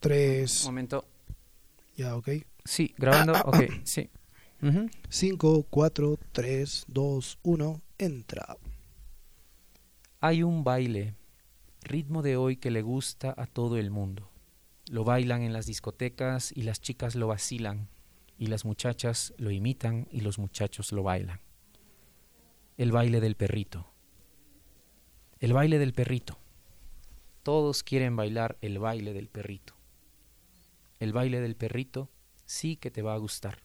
tres. Momento. Ya, ok. Sí, grabando. Ok, sí. Ujú. Cinco, cuatro, tres, dos, uno. Entra. Hay un baile, ritmo de hoy que le gusta a todo el mundo. Lo bailan en las discotecas y las chicas lo vacilan, y las muchachas lo imitan y los muchachos lo bailan. El baile del perrito. El baile del perrito. Todos quieren bailar el baile del perrito. El baile del perrito sí que te va a gustar.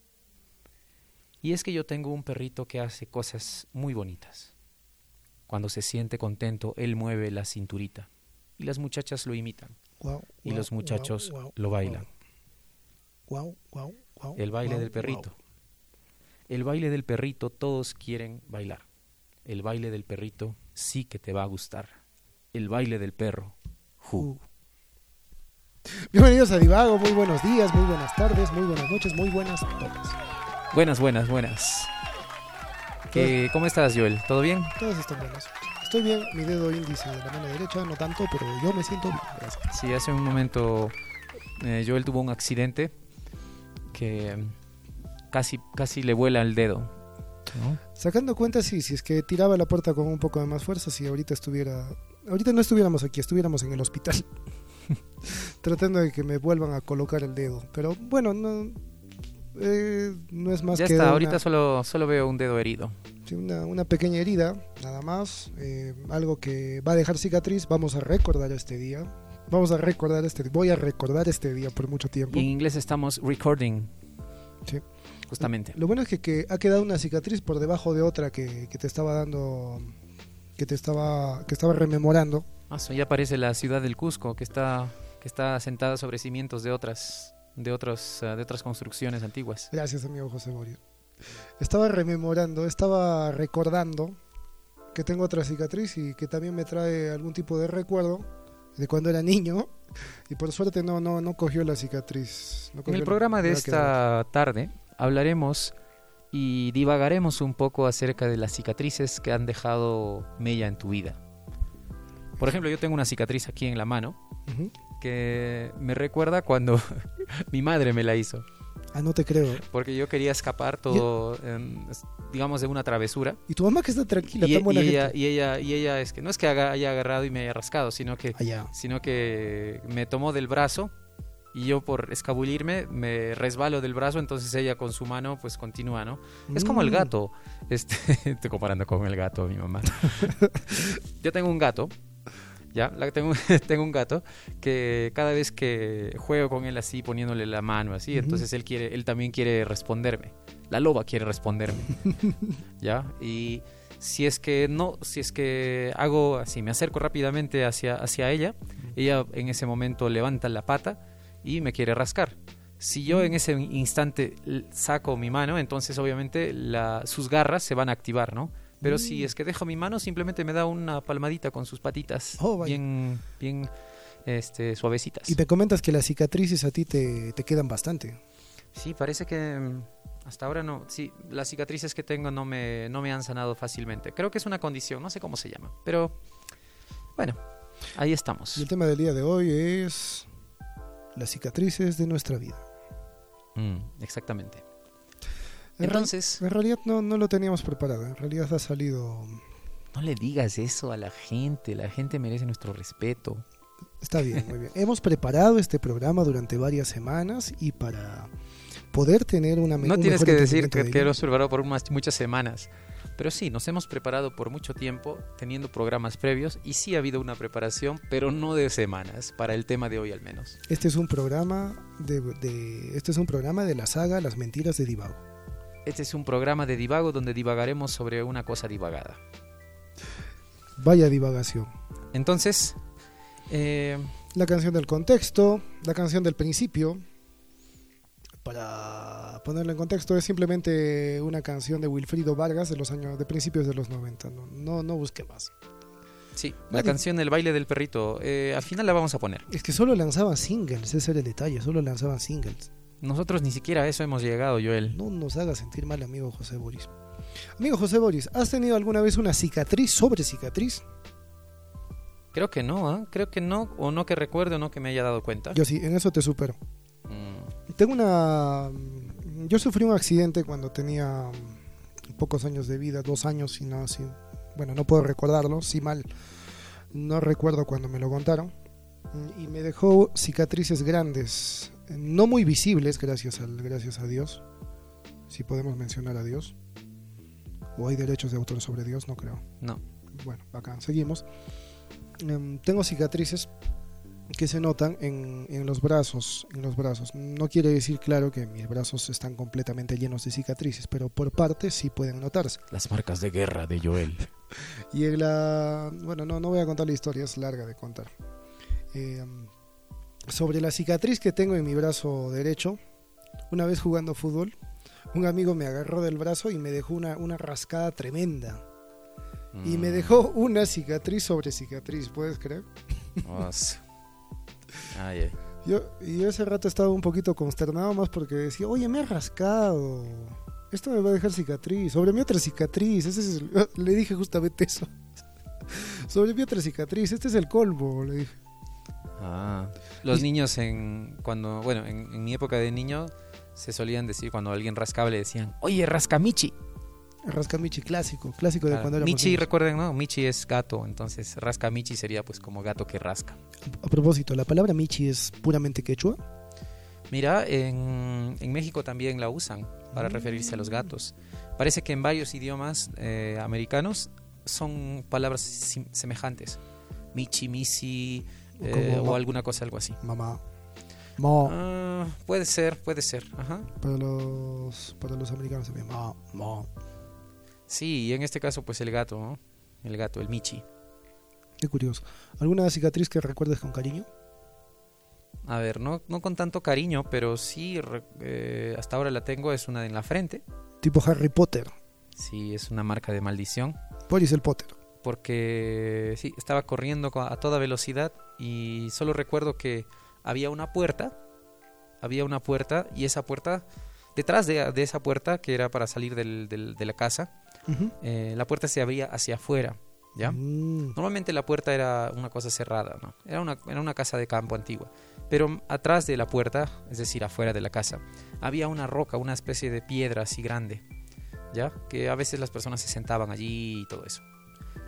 Y es que yo tengo un perrito que hace cosas muy bonitas. Cuando se siente contento, él mueve la cinturita y las muchachas lo imitan y los muchachos lo bailan. El baile del perrito. El baile del perrito todos quieren bailar. El baile del perrito sí que te va a gustar. El baile del perro. Ju. Uh. Bienvenidos a Divago, muy buenos días, muy buenas tardes, muy buenas noches, muy buenas todas. Buenas, buenas, buenas. ¿Qué- ¿Cómo estás, Joel? ¿Todo bien? Todas están buenas. Estoy bien, mi dedo índice de la mano derecha, no tanto, pero yo me siento bien, gracias. Sí, hace un momento eh, Joel tuvo un accidente que casi, casi le vuela el dedo. ¿no? Sacando cuentas, sí, si es que tiraba la puerta con un poco de más fuerza, si ahorita estuviera... Ahorita no estuviéramos aquí, estuviéramos en el hospital. Tratando de que me vuelvan a colocar el dedo. Pero bueno, no, eh, no es más ya que está, una- ahorita solo, solo veo un dedo herido. Sí, una, una pequeña herida, nada más. eh, algo que va a dejar cicatriz. Vamos a recordar este día. Vamos a recordar este Voy a recordar este día por mucho tiempo. Y en inglés estamos recording. Sí. Justamente. Lo bueno es que, que ha quedado una cicatriz por debajo de otra que, que te estaba dando. Que te estaba. que estaba rememorando. Ah, ya aparece la ciudad del Cusco, que está, que está sentada sobre cimientos de otras, de otros, ah, de otras construcciones antiguas. Gracias, amigo José Boris. Estaba rememorando, estaba recordando que tengo otra cicatriz y que también me trae algún tipo de recuerdo de cuando era niño. Y por suerte no, no, no cogió la cicatriz. no En el la- programa de esta tarde hablaremos y divagaremos un poco acerca de las cicatrices que han dejado mella en tu vida. Por ejemplo, yo tengo una cicatriz aquí en la mano que me recuerda cuando mi madre me la hizo. Ah, no te creo. Porque yo quería escapar todo, digamos, de una travesura. Y tu mamá que está tranquila, Y, tan buena y ella, gente. y ella, y ella es que no es que haga- haya agarrado y me haya rascado, sino que, Allá. sino que me tomó del brazo y yo por escabullirme me resbalo del brazo, entonces ella con su mano pues continúa, ¿no? Es como el Mm. gato. Este, estoy comparando con el gato, mi mamá. Yo tengo un gato, ya, la- tengo, tengo un gato que cada vez que juego con él así, poniéndole la mano así, entonces él quiere, él también quiere responderme. La loba quiere responderme, ya. Y si es que no, si es que hago así, me acerco rápidamente hacia, hacia ella, ella en ese momento levanta la pata y me quiere rascar. Si yo en ese instante saco mi mano, entonces obviamente la- sus garras se van a activar, ¿no? Pero si Mm. es que dejo mi mano, simplemente me da una palmadita con sus patitas, Oh, bien, bien, este, suavecitas. Y te comentas que las cicatrices a ti te, te quedan bastante. Sí, parece que mm, hasta ahora no. Sí, las cicatrices que tengo no me, no me han sanado fácilmente. Creo que es una condición, no sé cómo se llama. Pero bueno, ahí estamos. Y el tema del día de hoy es las cicatrices de nuestra vida. Mm, exactamente. En Entonces, en realidad no, no lo teníamos preparado. En realidad ha salido... no le digas eso a la gente. La gente merece nuestro respeto. Está bien, muy bien. Hemos preparado este programa durante varias semanas y para poder tener una No un tienes mejor que decir que, de que lo has preparado por unas, muchas semanas. Pero sí, nos hemos preparado por mucho tiempo, teniendo programas previos, y sí ha habido una preparación, pero no de semanas, para el tema de hoy al menos. Este es un programa de, de- este es un programa de la saga Las mentiras de Divago. Este es un programa de divago donde divagaremos sobre una cosa divagada. Vaya divagación. Entonces, eh, La canción del contexto, la canción del principio. Para ponerlo en contexto, es simplemente una canción de Wilfrido Vargas de los años de principios de los 90. No, no, no busque más. sí, la Nadie- canción El baile del perrito, eh, al final la vamos a poner. Es que solo lanzaban singles, ese era el detalle, solo lanzaban singles. Nosotros ni siquiera a eso hemos llegado, Joel. No nos haga sentir mal, amigo José Boris. Amigo José Boris, ¿has tenido alguna vez una cicatriz sobre cicatriz? Creo que no, ¿ah? creo que no, o no que recuerde o no que me haya dado cuenta. Yo sí, en eso te supero. Mm, Tengo una... Yo sufrí un accidente cuando tenía pocos años de vida, dos años y no así. Bueno, no puedo recordarlo, sí mal. No recuerdo cuando me lo contaron. Y me dejó cicatrices grandes, no muy visibles, gracias, al, gracias a Dios. Si podemos mencionar a Dios. ¿O hay derechos de autor sobre Dios? No creo. no. Bueno, acá seguimos. Em, tengo cicatrices que se notan en, en los brazos, en los brazos. No quiere decir, claro, que mis brazos están completamente llenos de cicatrices, pero por partes sí pueden notarse. Las marcas de guerra de Joel. Y en la... Bueno, no, no voy a contar la historia, es larga de contar. Eh, sobre la cicatriz que tengo en mi brazo derecho, una vez jugando fútbol, un amigo me agarró del brazo y me dejó una, una rascada tremenda. Y me Mm, dejó una cicatriz sobre cicatriz, ¿puedes creer? Ay, ay. Yo, y yo ese rato estaba un poquito consternado más porque decía, oye, me ha rascado. Esto me va a dejar cicatriz. Sobre mi otra cicatriz. Ese es el- Le dije justamente eso. Sobre mi otra cicatriz. Este es el colmo, le dije. Ah, los Y- niños en cuando, bueno, en, en mi época de niño se solían decir cuando alguien rascaba le decían, oye, rasca Michi. Rasca Michi, clásico. Clásico de cuando éramos Michi, niños. recuerden, ¿no? Michi es gato, entonces rasca Michi sería pues como gato que rasca. A propósito, ¿la palabra Michi es puramente quechua? Mira, en, en México también la usan para Mm. referirse a los gatos. Parece que en varios idiomas eh, americanos son palabras sim- semejantes. Michi, misi, eh, o alguna cosa, algo así. Mamá. Mo. Ah, puede ser, puede ser. Ajá. Para los, para los americanos también. Mo. Mo. Sí, y en este caso, pues el gato, ¿no? El gato, el Michi. Qué curioso. ¿Alguna cicatriz que recuerdes con cariño? A ver, no, no con tanto cariño, pero sí, eh, hasta ahora la tengo, es una en la frente. Tipo Harry Potter. Sí, es una marca de maldición. Boris el Potter. Porque sí, estaba corriendo co- a toda velocidad y solo recuerdo que había una puerta, había una puerta y esa puerta, detrás de, de esa puerta, que era para salir del- del- de la casa, eh, la puerta se abría hacia afuera, ¿ya? Mm. Normalmente la puerta era una cosa cerrada, ¿no? Era una, era una casa de campo antigua. Pero atrás de la puerta, es decir, afuera de la casa, había una roca, una especie de piedra así grande, ¿ya? Que a veces las personas se sentaban allí y todo eso.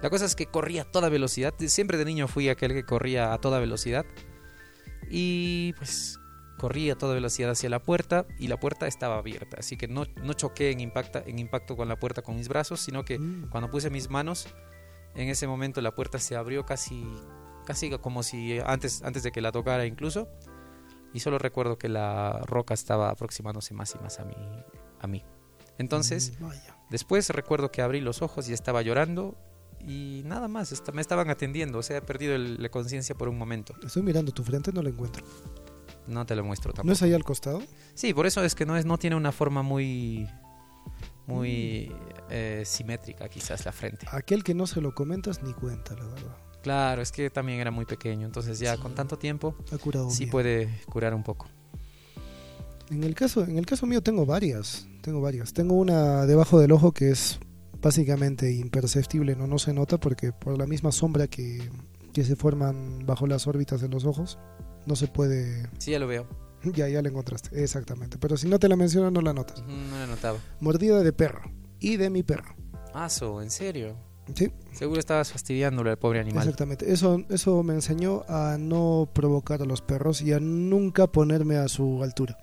La cosa es que corría a toda velocidad. Siempre de niño fui aquel que corría a toda velocidad. Y pues corrí a toda velocidad hacia la puerta y la puerta estaba abierta. Así que no, no choqué en, impacta, en impacto con la puerta con mis brazos, sino que Mm. cuando puse mis manos, en ese momento la puerta se abrió casi, casi como si antes, antes de que la tocara incluso. Y solo recuerdo que la roca estaba aproximándose más y más a mí. A mí. Entonces, Mm, después recuerdo que abrí los ojos y estaba llorando y nada más, me estaban atendiendo. O sea, he perdido el- la conciencia por un momento. Estoy mirando tu frente, no la encuentro. No te lo muestro tampoco. ¿No es ahí al costado? Sí, por eso es que no, es, no tiene una forma muy, muy eh, simétrica quizás la frente. Aquel que no se lo comentas ni cuenta, la verdad. Claro, es que también era muy pequeño, entonces ya Sí. con tanto tiempo Ha curado sí bien. puede curar un poco. En el caso, en el caso mío tengo varias, tengo varias. Tengo una debajo del ojo que es básicamente imperceptible, no, no se nota porque por la misma sombra que, que se forman bajo las órbitas de los ojos, no se puede. Sí, ya lo veo. Ya, ya la encontraste, exactamente. Pero si no te la menciono, no la notas. No lo notaba. Mordida de perro y de mi perro. Aso, ¿en serio? Sí, Seguro estabas fastidiándolo al pobre animal. exactamente. Eso, eso me enseñó a no provocar a los perros y a nunca ponerme a su altura.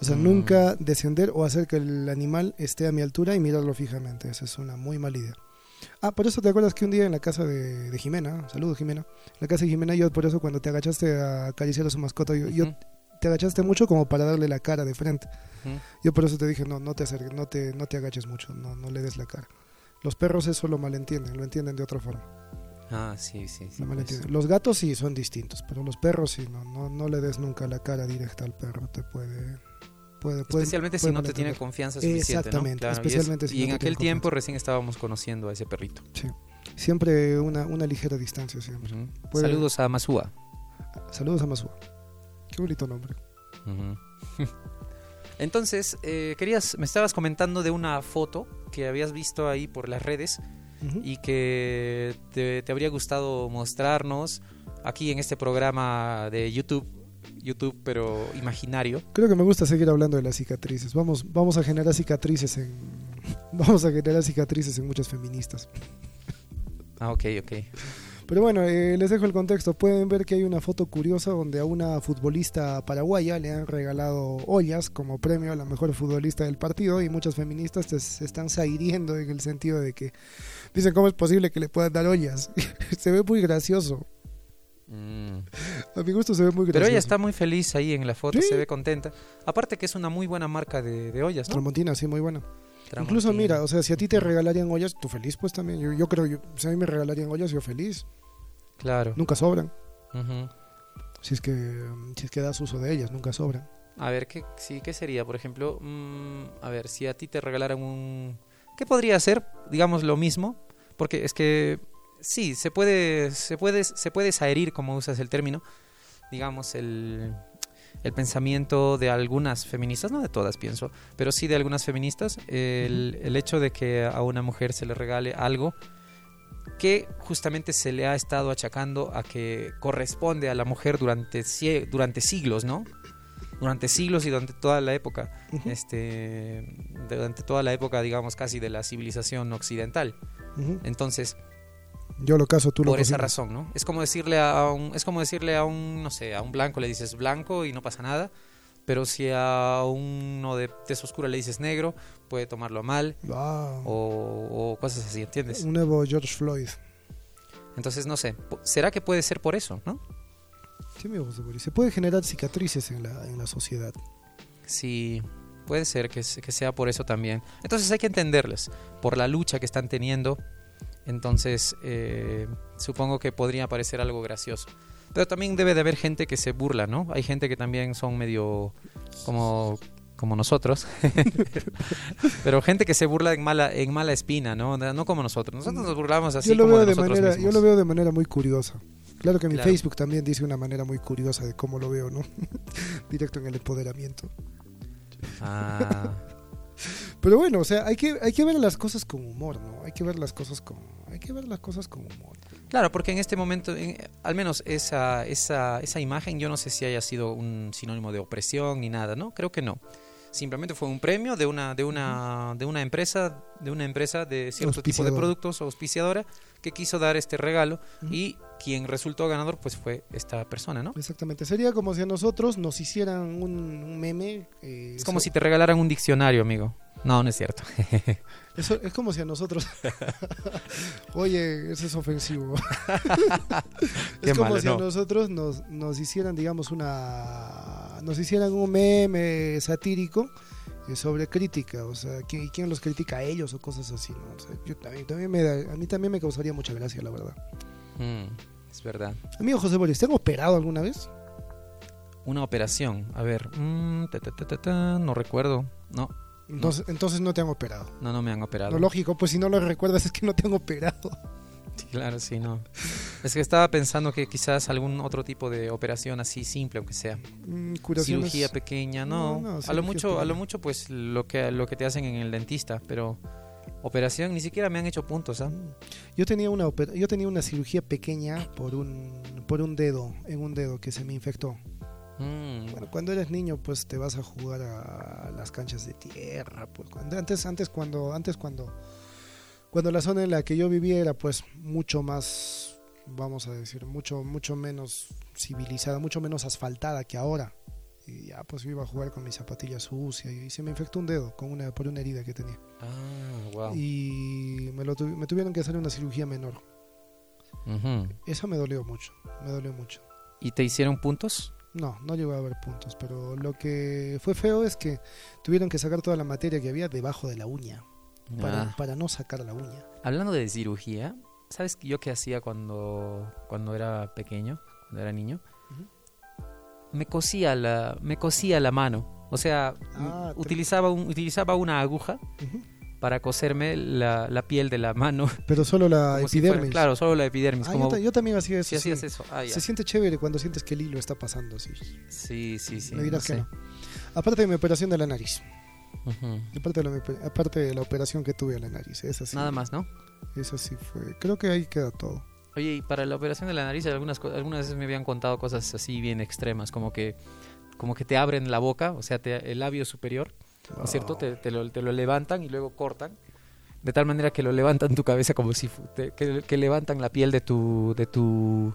O sea, Mm. nunca descender o hacer que el animal esté a mi altura y mirarlo fijamente. Esa es una muy mala idea. Ah, por eso te acuerdas que un día en la casa de, de Jimena, saludos Jimena, en la casa de Jimena, yo por eso cuando te agachaste a acariciar a su mascota, yo, te agachaste mucho como para darle la cara de frente. Yo por eso te dije, no, no te acerques, no te, no te agaches mucho, no, no le des la cara. Los perros eso lo malentienden, lo entienden de otra forma. Ah, sí, sí. sí lo pues. Los gatos sí son distintos, pero los perros sí, no, no, no le des nunca la cara directa al perro, te puede... puede, puede Especialmente si no te tiene confianza suficiente. ¿no? Exactamente, Claro, y es- especialmente si y no en aquel tiempo confianza. recién estábamos conociendo a ese perrito. Sí. Siempre una, una ligera distancia, siempre. Ujú. Puede- Saludos a Masúa. Saludos a Masúa. Qué bonito nombre. Entonces, eh, querías, me estabas comentando de una foto que habías visto ahí por las redes y que te, te habría gustado mostrarnos aquí en este programa de YouTube, YouTube pero imaginario. Creo que me gusta seguir hablando de las cicatrices. Vamos, vamos a generar cicatrices en. Vamos a generar cicatrices en muchas feministas. Ah, ok, ok. Pero bueno, eh, les dejo el contexto. Pueden ver que hay una foto curiosa donde a una futbolista paraguaya le han regalado ollas como premio a la mejor futbolista del partido y muchas feministas te- se están zahiriendo en el sentido de que dicen cómo es posible que le puedan dar ollas. se ve muy gracioso. Mm. A mi gusto se ve muy gracioso. Pero ella está muy feliz ahí en la foto, Sí. se ve contenta. Aparte que es una muy buena marca de, de ollas, ¿no? Tramontina, sí, muy buena. Incluso mira, o sea, si a ti te regalarían ollas, tú feliz pues también. Yo, yo creo, yo, si a mí me regalarían ollas, yo feliz. Claro. Nunca sobran. Ujú. Si es que si es que das uso de ellas, nunca sobran. A ver, ¿qué, sí, ¿qué sería? Por ejemplo, mm, a ver, si a ti te regalaran un... ¿Qué podría ser? Digamos lo mismo. Porque es que sí, se puede, se puede, se puede saherir, como usas el término, digamos, el, el pensamiento de algunas feministas, no de todas pienso, pero sí de algunas feministas, el, el hecho de que a una mujer se le regale algo que justamente se le ha estado achacando a que corresponde a la mujer durante, durante siglos, ¿no? Durante siglos y durante toda la época, este, durante toda la época, digamos, casi de la civilización occidental. Entonces, Yo lo caso, tú lo por esa cocinas. razón, ¿no? Es como decirle a un, es como decirle a un, no sé, a un blanco le dices blanco y no pasa nada, pero si a uno de tez oscura le dices negro, puede tomarlo mal Ah, o, o cosas así, ¿entiendes? un nuevo George Floyd. Entonces, no sé, ¿será que puede ser por eso, no? Sí, me gusta. Se puede generar cicatrices en la, en la sociedad. Sí, puede ser que, se- que sea por eso también. Entonces hay que entenderles, por la lucha que están teniendo. Entonces, eh, supongo que podría parecer algo gracioso. Pero también debe de haber gente que se burla, ¿no? Hay gente que también son medio como, como nosotros. Pero gente que se burla en mala, en mala espina, ¿no? No como nosotros. Nosotros nos burlamos así yo lo como veo de de manera, yo lo veo de manera muy curiosa. Claro que mi Claro. Facebook también dice una manera muy curiosa de cómo lo veo, ¿no? Directo en el empoderamiento. Ah, Pero bueno, o sea, hay que, hay que ver las cosas con humor, ¿no? Hay que ver las cosas con, hay que ver las cosas con humor. Claro, porque en este momento, en- al menos esa, esa, esa imagen, yo no sé si haya sido un sinónimo de opresión ni nada, ¿no? Creo que no. Simplemente fue un premio de una, de una, de una empresa, de una empresa de cierto tipo de productos, auspiciadora, que quiso dar este regalo Ujú. y quien resultó ganador, pues fue esta persona, ¿no? Exactamente. Sería como si a nosotros nos hicieran un, un meme. eh, Es como si te regalaran un diccionario, amigo. No, no es cierto. Eso es como si a nosotros. Oye, eso es ofensivo. Es como malo, si a no. nosotros nos, nos hicieran, digamos, una. Nos hicieran un meme satírico eh, sobre crítica. O sea, ¿quién, quién los critica a ellos o cosas así, ¿no? O sea, yo también, también me da- a mí también me causaría mucha gracia, la verdad. Mm, es verdad. Amigo José Boris, ¿te han operado alguna vez? Una operación. A ver. mm, ta, ta, ta, ta, ta, no recuerdo. No, Entonces, entonces no te han operado. no, no me han operado. Lo lógico, pues si no lo recuerdas es que no te han operado. Sí, claro, sí, no. Es que estaba pensando que quizás algún otro tipo de operación así simple, aunque sea. Mm, curaciones- Cirugía pequeña, No, no. no, a lo mucho, a lo mucho, pues lo que lo que te hacen en el dentista, pero operación ni siquiera me han hecho puntos, ¿ah? Yo tenía una yo tenía una cirugía pequeña por un por un dedo, en un dedo que se me infectó. Mm, Bueno, cuando eres niño pues te vas a jugar a las canchas de tierra, pues cuando- antes antes cuando antes cuando cuando la zona en la que yo vivía era pues mucho más vamos a decir, mucho mucho menos civilizada, mucho menos asfaltada que ahora. Y ya pues yo iba a jugar con mis zapatillas sucias y se me infectó un dedo con una por una herida que tenía. Ah, wow. Y me, lo tuvi- me tuvieron que hacer una cirugía menor. Ujú. Eso me dolió mucho, me dolió mucho. ¿Y te hicieron puntos? No, no llegó a haber puntos, pero lo que fue feo es que tuvieron que sacar toda la materia que había debajo de la uña, para, Ah. para no sacar la uña. Hablando de cirugía, ¿sabes yo qué hacía cuando, cuando era pequeño, cuando era niño? Me cosía la, me cosía la mano. O sea, Ah, utilizaba, un, utilizaba una aguja. Para coserme la, la piel de la mano. Pero solo la como si fuera- epidermis. claro, solo la epidermis. Ah, como yo, ta- yo también hacía eso. si sí. hacías eso. Ah, ya. Se siente chévere cuando sientes que el hilo está pasando. Sí. Sí, sí, sí. me dirás no que sé. no. Aparte de mi operación de la nariz. Aparte de, la, aparte de la operación que tuve a la nariz. Esa sí, Nada más, ¿no? Esa sí fue. Creo que ahí queda todo. Oye, y para la operación de la nariz, algunas, algunas veces me habían contado cosas así bien extremas, como que, como que te abren la boca, o sea, te- el labio superior, ¿no es cierto? Te, te lo, te lo levantan y luego cortan, de tal manera que lo levantan tu cabeza como si, te- que, que levantan la piel de tu, de tu,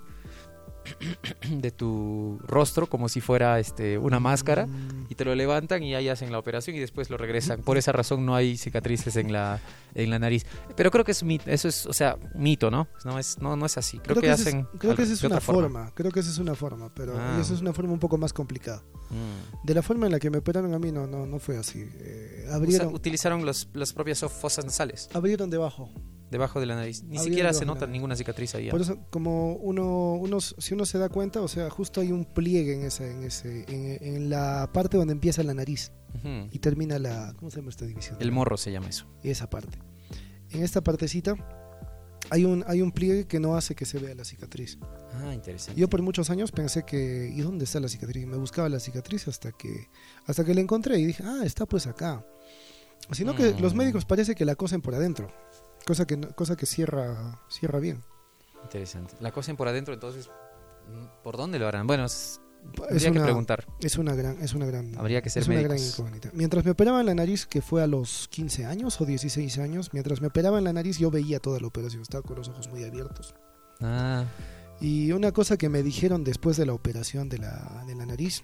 de tu rostro como si fuera este, una máscara. Mm, Y te lo levantan y ahí hacen la operación y después lo regresan. Por esa razón no hay cicatrices en la, en la nariz. Pero creo que es mito, eso es, o sea, mito, ¿no? No es, no, no es así. Creo, que, esa es- hacen. creo que esa es una forma. Creo que esa es una forma, pero Ah. esa es una forma un poco más complicada. Mm. De la forma en la que me operaron a mí no, no, no fue así. Eh, abrieron, utilizaron los, las propias fosas nasales abrieron debajo. Debajo de la nariz. Ni siquiera se nota ninguna cicatriz ahí. ¿ah? Por eso, como uno, uno, si uno se da cuenta, o sea, justo hay un pliegue en ese, en ese, en, en la parte donde empieza la nariz Ujú. y termina la, ¿cómo se llama esta división? El morro se llama eso. Esa parte. En esta partecita hay un, hay un pliegue que no hace que se vea la cicatriz. Ah, interesante. Yo por muchos años pensé que, ¿y dónde está la cicatriz? Me buscaba la cicatriz hasta que, hasta que la encontré y dije, ah, está pues acá. Sino que Mm. los médicos parece que la cosen por adentro, cosa que, cosa que cierra, cierra bien. Interesante. La cosen por adentro, entonces, mm, ¿por dónde lo harán? Bueno, es- habría que preguntar. es una gran, es una gran, Habría que ser es una gran incógnita. Mientras me operaban la nariz, que fue a los 15 años o 16 años, mientras me operaban la nariz yo veía toda la operación, estaba con los ojos muy abiertos. Ah, Y una cosa que me dijeron después de la operación de la, de la nariz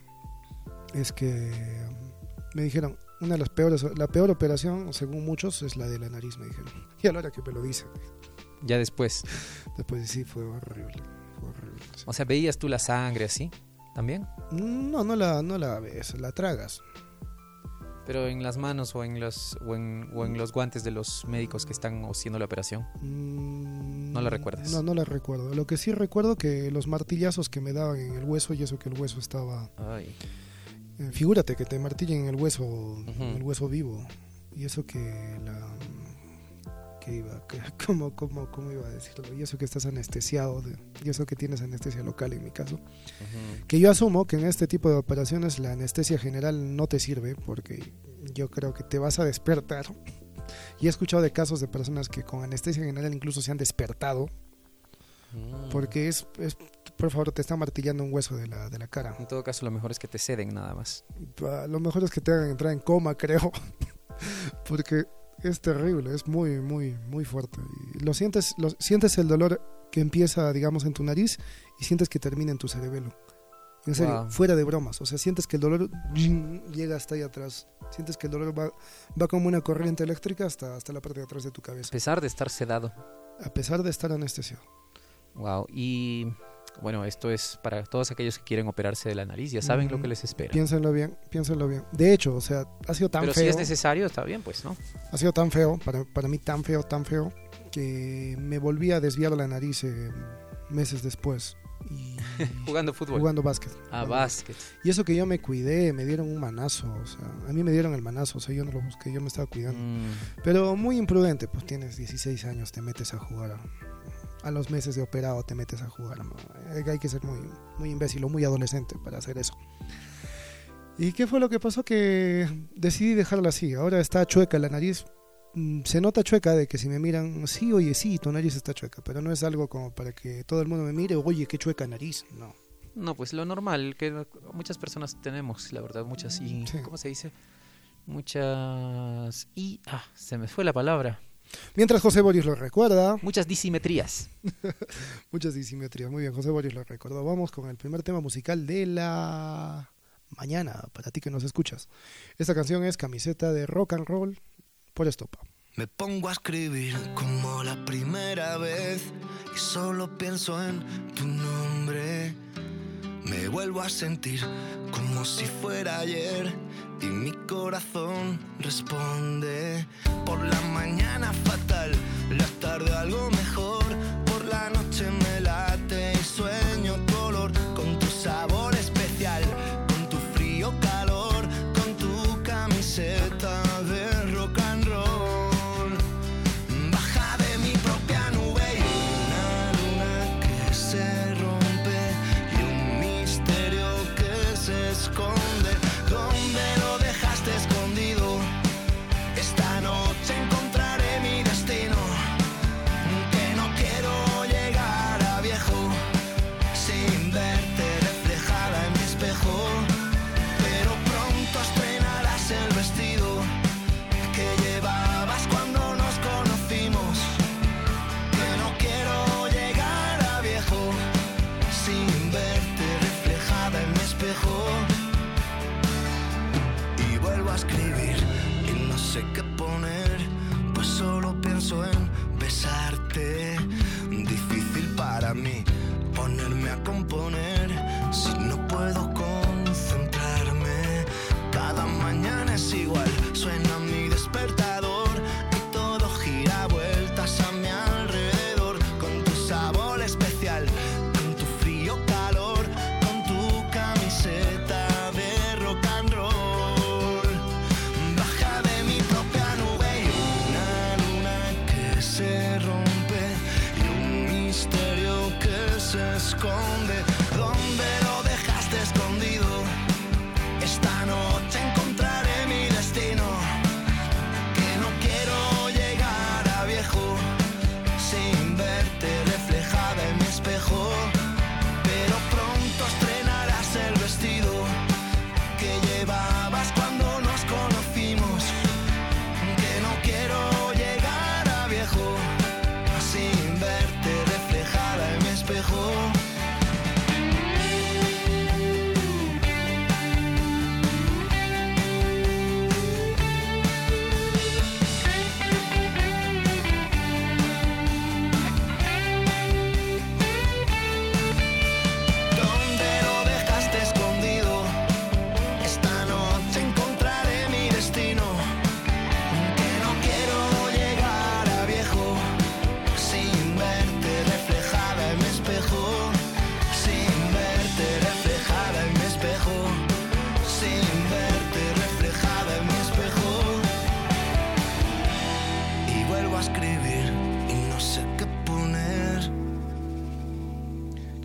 es que mm, me dijeron, una de las peores, la peor operación, según muchos, es la de la nariz, me dijeron. Y a la hora que me lo dicen, ya después. después sí fue horrible. fue horrible, sí. O sea, veías tú la sangre así, también. No, no la, no la ves, la tragas. Pero en las manos o en los, o en, o en los guantes de los médicos que están haciendo la operación. Mm, No la recuerdas. No, no la recuerdo. Lo que sí recuerdo que los martillazos que me daban en el hueso y eso que el hueso estaba... Ay. Eh, figúrate que te martillen en el hueso, el hueso vivo. Y eso que la... Que iba, que, ¿cómo, cómo, ¿Cómo iba a decirlo? Y eso que estás anestesiado, de- y eso que tienes anestesia local en mi caso. Que yo asumo que en este tipo de operaciones la anestesia general no te sirve porque yo creo que te vas a despertar. Y he escuchado de casos de personas que con anestesia general incluso se han despertado Mm. porque es, es por favor, te está martillando un hueso de la, de la cara. En todo caso, lo mejor es que te ceden nada más. Ah, Lo mejor es que te hagan entrar en coma, creo. porque es terrible, es muy, muy, muy fuerte. Y lo sientes, lo, sientes el dolor que empieza, digamos, en tu nariz y sientes que termina en tu cerebelo. En serio, Wow. fuera de bromas. O sea, sientes que el dolor llega hasta ahí atrás. Sientes que el dolor va, va como una corriente eléctrica hasta, hasta la parte de atrás de tu A cabeza. pesar de estar sedado. A pesar de estar anestesiado. Wow. Y bueno, esto es para todos aquellos que quieren operarse de la nariz. Ya saben lo que les espera. Piénsenlo bien, piénsenlo bien. De hecho, o sea, ha sido tan Pero feo. si es necesario, está bien, pues, ¿no? ha sido tan feo, para, para mí tan feo, tan feo, que me volví a desviar la nariz eh, meses después. Y Jugando fútbol. jugando básquet. Ah, básquet. Y eso que yo me cuidé, me dieron un manazo, o sea, a mí me dieron el manazo, o sea, yo no lo busqué, yo me estaba cuidando. Mm, Pero muy imprudente, pues tienes 16 años, te metes a jugar. A, a los meses de operado te metes a jugar. ¿no? Hay hay que ser muy, muy imbécil o muy adolescente para hacer eso. ¿Y qué fue lo que pasó? Que decidí dejarla así. Ahora está chueca la nariz. Mm, Se nota chueca de que si me miran, sí, oye, sí, tu nariz está chueca, pero no es algo como para que todo el mundo me mire, oye, qué chueca nariz. No. No, pues lo normal que muchas personas tenemos, la verdad, muchas y Sí. ¿cómo se dice? Muchas y ah, se me fue la palabra. Mientras José Boris lo recuerda, Muchas disimetrías. Muchas disimetrías. Muy bien, José Boris lo recordó. Vamos con el primer tema musical de la mañana, para ti que nos escuchas. Esta canción es Camiseta de Rock and Roll por Estopa. Me pongo a escribir como la primera vez y solo pienso en tu nombre. Me vuelvo a sentir como si fuera ayer y mi corazón responde. Por la mañana fatal, la tarde algo mejor. Por la noche me late y sueño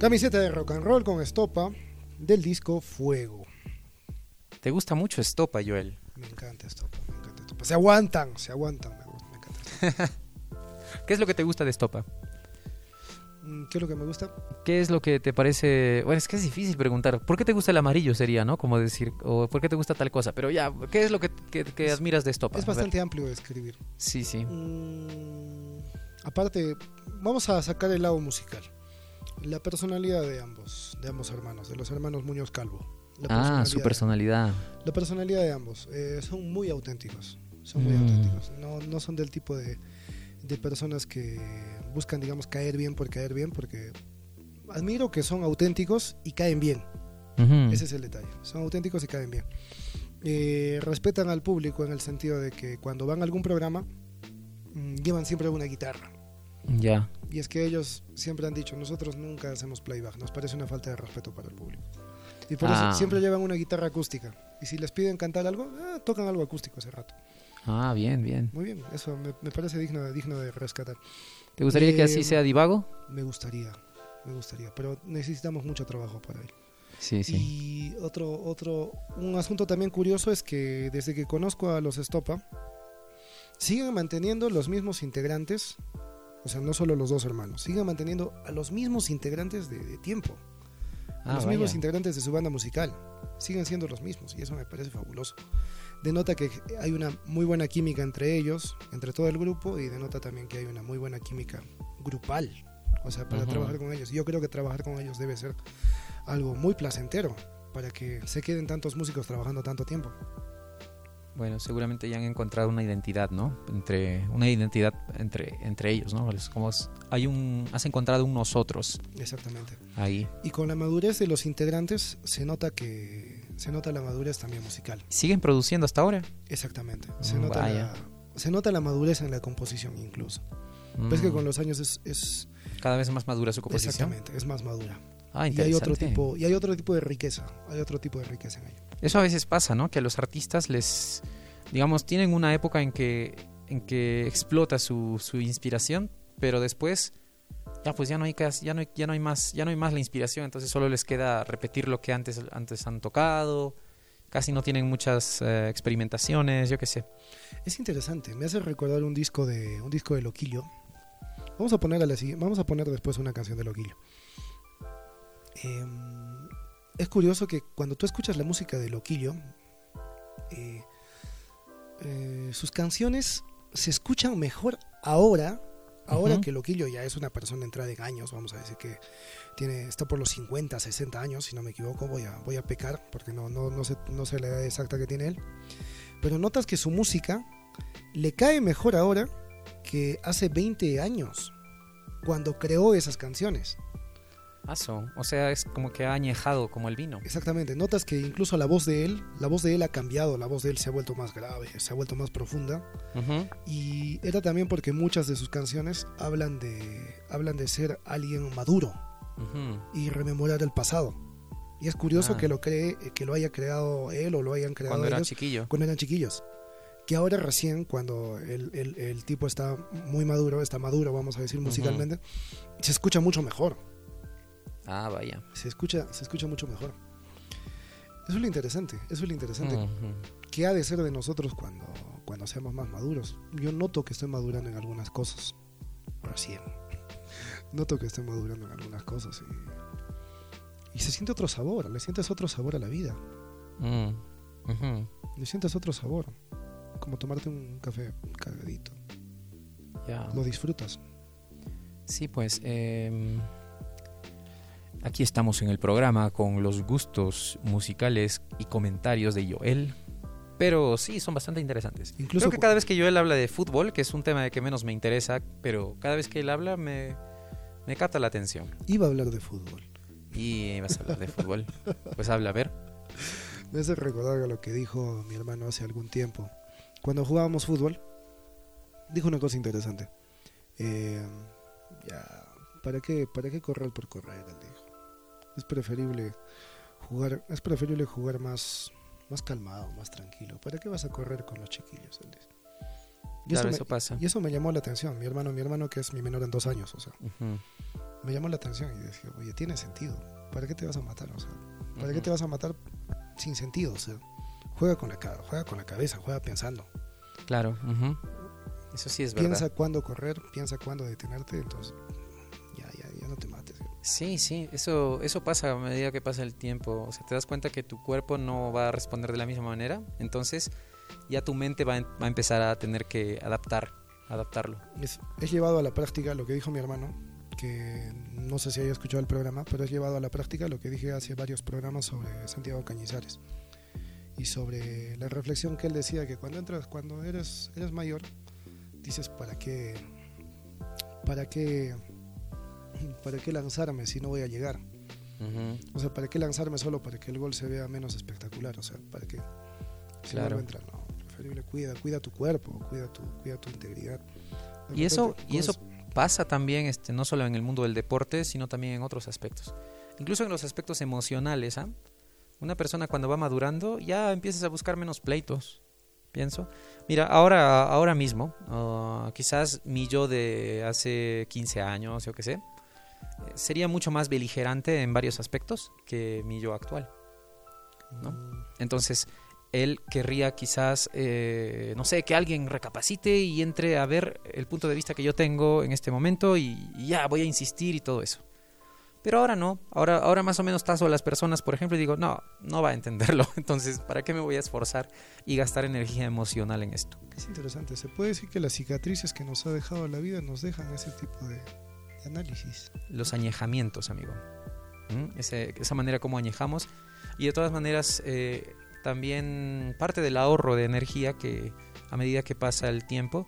Camiseta de rock and roll con estopa del disco Fuego. ¿Te gusta mucho Estopa, Joel? Me encanta estopa, me encanta estopa. Se aguantan, se aguantan, me, gusta, me encanta. ¿Qué es lo que te gusta de Estopa? Mm, ¿Qué es lo que me gusta? ¿Qué es lo que te parece? Bueno, es que es difícil preguntar. ¿Por qué te gusta el amarillo sería, no? Como decir, o ¿por qué te gusta tal cosa? Pero ya, ¿qué es lo que, que- que Es- admiras de Estopa? Es bastante amplio de escribir. Sí, sí. Mm, aparte, vamos a sacar el lado musical. La personalidad de ambos, de ambos hermanos, de los hermanos Muñoz Calvo. Ah, su personalidad. La personalidad de ambos eh, son muy auténticos. Son muy Mm. auténticos. No, no son del tipo de, de personas que buscan, digamos, caer bien por caer bien, porque admiro que son auténticos y caen bien. Ese es el detalle. Son auténticos y caen bien. Eh, respetan al público en el sentido de que cuando van a algún programa mm, llevan siempre una guitarra. Ya. Y es que ellos siempre han dicho, nosotros nunca hacemos playback, nos parece una falta de respeto para el público. Y por Ah. eso siempre llevan una guitarra acústica. Y si les piden cantar algo, ah, tocan algo acústico ese rato. Ah, bien, bien. Muy bien, eso me, me parece digno, digno de rescatar. ¿Te gustaría que así Eh, sea Divago? Me gustaría, me gustaría, pero necesitamos mucho trabajo para ello. Sí, sí. Y otro, otro, un asunto también curioso es que desde que conozco a los Estopa, siguen manteniendo los mismos integrantes, o sea, no solo los dos hermanos, siguen manteniendo a los mismos integrantes de, de tiempo, a Ah, los vaya. mismos integrantes de su banda musical, siguen siendo los mismos y eso me parece fabuloso. Denota que hay una muy buena química entre ellos, entre todo el grupo, y denota también que hay una muy buena química grupal, o sea, para trabajar con ellos. Yo creo que trabajar con ellos debe ser algo muy placentero para que se queden tantos músicos trabajando tanto tiempo. Bueno, seguramente ya han encontrado una identidad, ¿no? Entre una identidad entre entre ellos, ¿no? Es como hay un has encontrado un nosotros Exactamente. ahí. Y con la madurez de los integrantes se nota que se nota la madurez también musical. ¿Siguen produciendo hasta ahora? Exactamente. Se Mm, nota vaya. la, se nota la madurez en la composición incluso. Ves que Mm, con los años es, es cada vez más madura su composición. exactamente, es más madura. Ah, Y hay otro tipo y hay otro tipo de riqueza, hay otro tipo de riqueza en ello. Eso a veces pasa, ¿no? Que a los artistas les, digamos, tienen una época en que, en que explota su, su inspiración, pero después, ya pues ya no hay ya no ya no hay más, ya no hay más la inspiración, entonces solo les queda repetir lo que antes, antes han tocado, casi no tienen muchas eh, experimentaciones, yo qué sé. Es interesante, me hace recordar un disco de un disco de Loquillo. Vamos a poner a la vamos a poner después una canción de Loquillo. Em, es curioso que cuando tú escuchas la música de Loquillo, eh, eh, sus canciones se escuchan mejor ahora, ahora que Loquillo ya es una persona entrada en años, vamos a decir que tiene está por los 50, 60 años, si no me equivoco, voy a voy a pecar porque no no no sé no sé la edad exacta que tiene él. pero notas que su música le cae mejor ahora que hace 20 años, cuando creó esas canciones. Aso. O sea, es como que ha añejado como el vino. Exactamente, notas que incluso la voz de él, la voz de él ha cambiado, la voz de él se ha vuelto más grave, se ha vuelto más profunda. Y era también porque muchas de sus canciones hablan de, hablan de ser alguien maduro y rememorar el pasado. Y es curioso Ah. que lo cree, que lo haya creado él o lo hayan creado Cuando era ellos chiquillo. cuando eran chiquillos. Que ahora recién, cuando el, el- el tipo está muy maduro, está maduro, vamos a decir musicalmente, se escucha mucho mejor. Ah, vaya. Se escucha, se escucha mucho mejor. Eso es lo interesante, eso es lo interesante. ¿Qué ha de ser de nosotros cuando, cuando seamos más maduros? Yo noto que estoy madurando en algunas cosas. Recién. Noto que estoy madurando en algunas cosas y, y se siente otro sabor, le sientes otro sabor a la vida. Ujú. le sientes otro sabor. Como tomarte un café cargadito. Ya. Lo disfrutas. Sí, pues em, aquí estamos en el programa con los gustos musicales y comentarios de Joel. Pero sí, son bastante interesantes. Incluso Creo que cada vez que Joel habla de fútbol, que es un tema de que menos me interesa, pero cada vez que él habla me, me capta la atención. Iba a hablar de fútbol. Y vas a hablar de fútbol. Pues habla, a ver. Me hace recordar a lo que dijo mi hermano hace algún tiempo. Cuando jugábamos fútbol, dijo una cosa interesante. Eh, ya, ¿para qué, ¿para qué correr por correr? Es preferible jugar, es preferible jugar más, más calmado, más tranquilo. ¿Para qué vas a correr con los chiquillos? Y, Claro, eso eso me, pasa. y eso me llamó la atención. Mi hermano, mi hermano que es mi menor en dos años, o sea, me llamó la atención y decía, oye, tiene sentido. ¿Para qué te vas a matar? O sea, ¿Para qué te vas a matar sin sentido? O sea, juega con la, juega con la cabeza, juega pensando. Claro. Eso sí es verdad. Piensa cuándo correr, piensa cuándo detenerte, entonces Sí, sí, eso, eso pasa a medida que pasa el tiempo. O sea, te das cuenta que tu cuerpo no va a responder de la misma manera. Entonces, ya tu mente va va a empezar a tener que adaptar, adaptarlo. Es, es llevado a la práctica lo que dijo mi hermano, que no sé si haya escuchado el programa, pero es llevado a la práctica lo que dije hace varios programas sobre Santiago Cañizares y sobre la reflexión que él decía que cuando entras, cuando eres, eres mayor, dices para qué, para qué, para qué lanzarme si no voy a llegar. Ujú. O sea, ¿para qué lanzarme solo para que el gol se vea menos espectacular? O sea, ¿para qué? Si Claro. a entrar, no, preferible cuida, cuida tu cuerpo, cuida tu, cuida tu integridad. De Y eso, y eso pasa también, este, no solo en el mundo del deporte, sino también en otros aspectos. Incluso en los aspectos emocionales, ¿ah? Una persona cuando va madurando ya empiezas a buscar menos pleitos, pienso. Mira, ahora, ahora mismo, ah, quizás mi yo de hace 15 años, yo qué sé, eh, sería mucho más beligerante en varios aspectos que mi yo actual. ¿no? Entonces, él querría quizás, eh, no sé, que alguien recapacite y entre a ver el punto de vista que yo tengo en este momento y, ya voy a insistir y todo eso. Pero ahora no, ahora, ahora más o menos tazo a las personas, por ejemplo, y digo, no, no va a entenderlo. Entonces, ¿para qué me voy a esforzar y gastar energía emocional en esto? Es interesante. Se puede decir que las cicatrices que nos ha dejado la vida nos dejan ese tipo de análisis. Los añejamientos, amigo. ¿Mm? Ese- esa manera como añejamos. Y de todas maneras, eh, también parte del ahorro de energía que a medida que pasa el tiempo,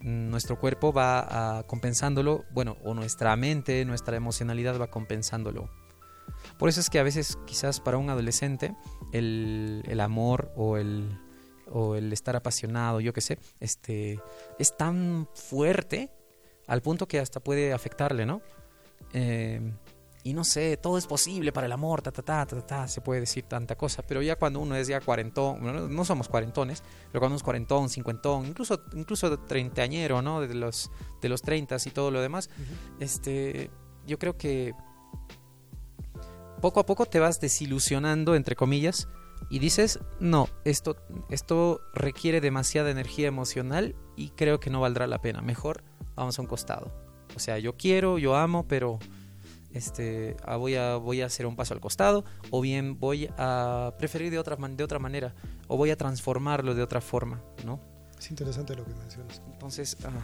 nuestro cuerpo va a compensándolo, bueno, o nuestra mente, nuestra emocionalidad va compensándolo. Por eso es que a veces quizás para un adolescente el, el amor o el, o el estar apasionado, yo qué sé, este, es tan fuerte al punto que hasta puede afectarle, ¿no? Eh, y no sé, todo es posible para el amor, ta, ta, ta, ta, ta, se puede decir tanta cosa, pero ya cuando uno es ya cuarentón, bueno, no somos cuarentones, pero cuando uno es cuarentón, cincuentón, incluso, incluso treintañero, ¿no? De los, de los treintas y todo lo demás, este, yo creo que poco a poco te vas desilusionando, entre comillas, y dices, no, esto, esto requiere demasiada energía emocional y creo que no valdrá la pena. Mejor vamos a un costado. O sea, yo quiero, yo amo, pero este, ah, voy, a, voy a hacer un paso al costado, o bien voy a preferir de otra, de otra manera, o voy a transformarlo de otra forma, ¿no? Es interesante lo que mencionas. Entonces, ah,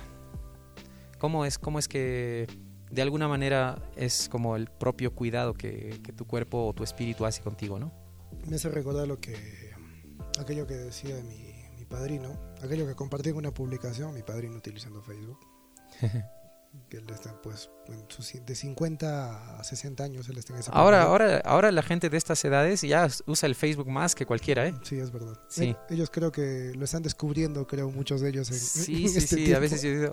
¿cómo, es, ¿cómo es que de alguna manera es como el propio cuidado que, que tu cuerpo o tu espíritu hace contigo, ¿no? Me hace recordar lo que aquello que decía mi, mi padrino, aquello que compartí en una publicación, mi padrino utilizando Facebook. Que él está pues en sus- de 50 a 60 años él está en esa Ahora, ahora, ahora la gente de estas edades ya usa el Facebook más que cualquiera, ¿eh? Sí, es verdad. Sí. Ellos creo que lo están descubriendo, creo, muchos de ellos en, Sí, en sí, este sí. A tiempo. veces yo digo,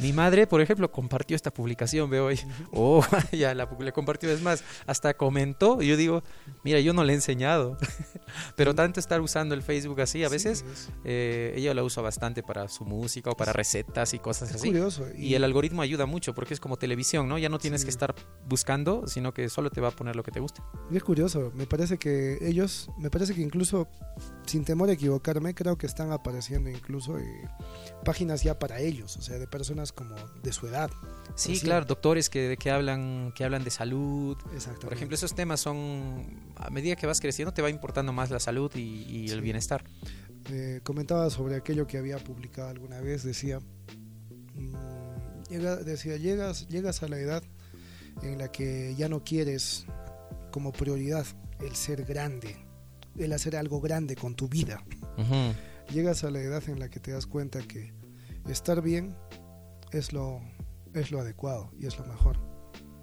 mi madre, por ejemplo, compartió esta publicación, veo hoy. Oh, ya la le compartió. Es más, hasta comentó. Y yo digo, mira, yo no le he enseñado. Pero tanto estar usando el Facebook así, a veces es, eh, ella la usa bastante para su música o para recetas y cosas es así. curioso. Y el algoritmo ayuda mucho porque es como televisión, ¿no? Ya no tienes Sí. que estar buscando, sino que solo te va a poner lo que te gusta. Y es curioso, me parece que ellos, me parece que incluso, sin temor a equivocarme, creo que están apareciendo incluso eh, páginas ya para ellos, o sea, de personas como de su edad. Sí, Así. claro, doctores que, que, hablan, que hablan de salud. Exactamente. Por ejemplo, esos temas son, a medida que vas creciendo, te va importando más la salud y, y el bienestar. Eh, comentaba sobre aquello que había publicado alguna vez, decía, mm, llega, decía, llegas, llegas a la edad en la que ya no quieres como prioridad el ser grande, el hacer algo grande con tu vida. Llegas a la edad en la que te das cuenta que estar bien es lo, es lo adecuado y es lo mejor.